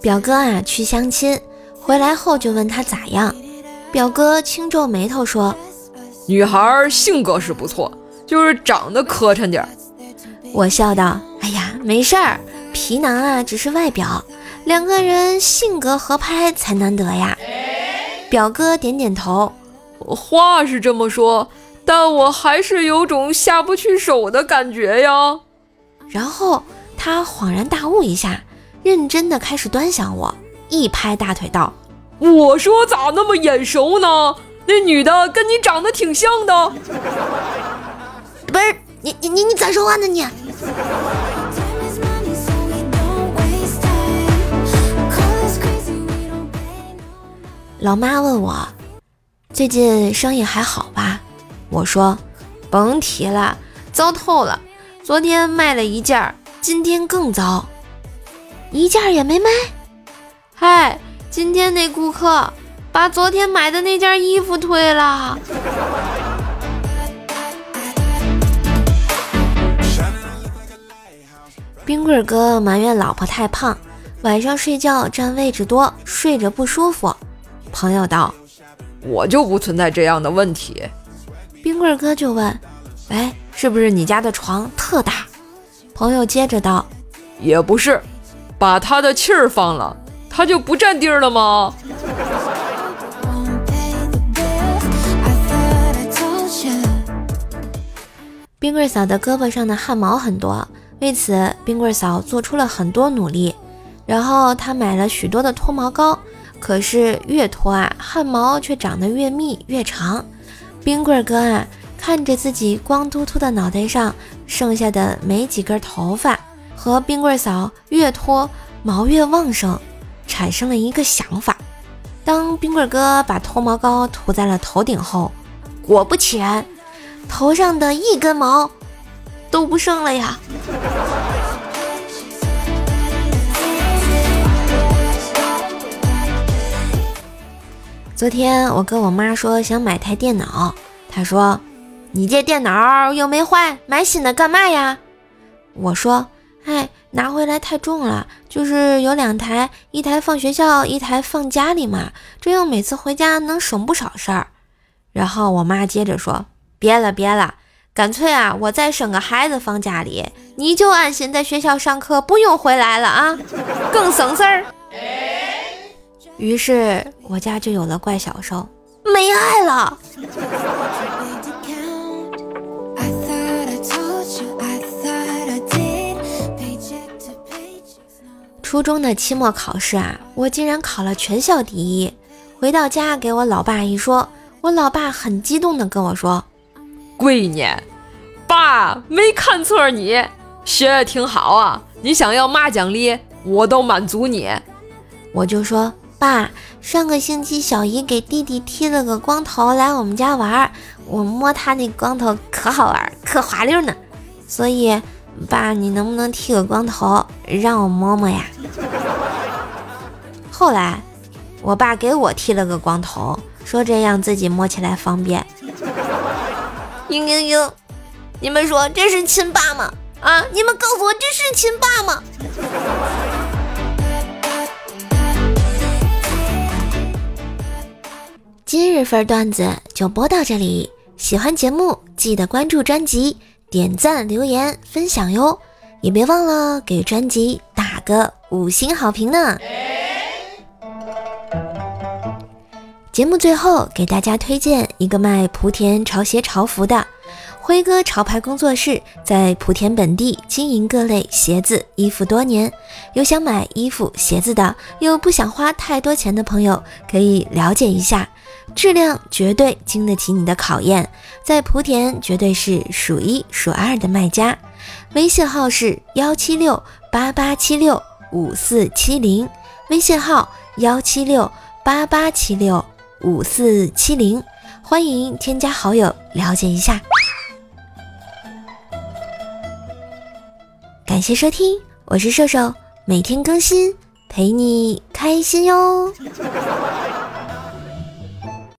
表哥啊去相亲，回来后就问他咋样。表哥轻皱眉头说：“女孩性格是不错，就是长得磕碜点儿。”我笑道：“哎呀，没事儿，皮囊啊只是外表，两个人性格合拍才难得呀。”表哥点点头，话是这么说，但我还是有种下不去手的感觉呀。然后他恍然大悟一下。认真的开始端详我，一拍大腿道：“我说咋那么眼熟呢？那女的跟你长得挺像的。”不是你你你你咋说话呢你？老妈问我最近生意还好吧？我说甭提了，糟透了。昨天卖了一件，今天更糟。一件也没卖，嗨，今天那顾客把昨天买的那件衣服退了。冰棍哥埋怨老婆太胖，晚上睡觉占位置多，睡着不舒服。朋友道：“我就不存在这样的问题。”冰棍哥就问：“喂，是不是你家的床特大？”朋友接着道：“也不是。”把他的气儿放了，他就不占地儿了吗？冰棍嫂的胳膊上的汗毛很多，为此冰棍嫂做出了很多努力。然后她买了许多的脱毛膏，可是越脱啊，汗毛却长得越密越长。冰棍哥啊，看着自己光秃秃的脑袋上剩下的没几根头发。和冰棍嫂越脱毛越旺盛，产生了一个想法。当冰棍哥把脱毛膏涂在了头顶后，果不其然，头上的一根毛都不剩了呀！昨天我跟我妈说想买台电脑，她说：“你这电脑又没坏，买新的干嘛呀？”我说。哎，拿回来太重了，就是有两台，一台放学校，一台放家里嘛，这样每次回家能省不少事儿。然后我妈接着说：“别了别了，干脆啊，我再生个孩子放家里，你就安心在学校上课，不用回来了啊，更省事儿。”于是我家就有了怪小兽，没爱了。初中的期末考试啊，我竟然考了全校第一。回到家给我老爸一说，我老爸很激动的跟我说：“闺女，爸没看错你，学的挺好啊。你想要嘛奖励，我都满足你。”我就说：“爸，上个星期小姨给弟弟剃了个光头来我们家玩，我摸他那光头可好玩，可滑溜呢，所以。”爸，你能不能剃个光头让我摸摸呀？后来，我爸给我剃了个光头，说这样自己摸起来方便。嘤嘤嘤，你们说这是亲爸吗？啊，你们告诉我这是亲爸吗？今日份段子就播到这里，喜欢节目记得关注专辑。点赞、留言、分享哟，也别忘了给专辑打个五星好评呢。节目最后给大家推荐一个卖莆田潮鞋潮服的辉哥潮牌工作室，在莆田本地经营各类鞋子、衣服多年，有想买衣服、鞋子的，又不想花太多钱的朋友，可以了解一下。质量绝对经得起你的考验，在莆田绝对是数一数二的卖家。微信号是幺七六八八七六五四七零，微信号幺七六八八七六五四七零，欢迎添加好友了解一下。感谢收听，我是瘦瘦，每天更新，陪你开心哟。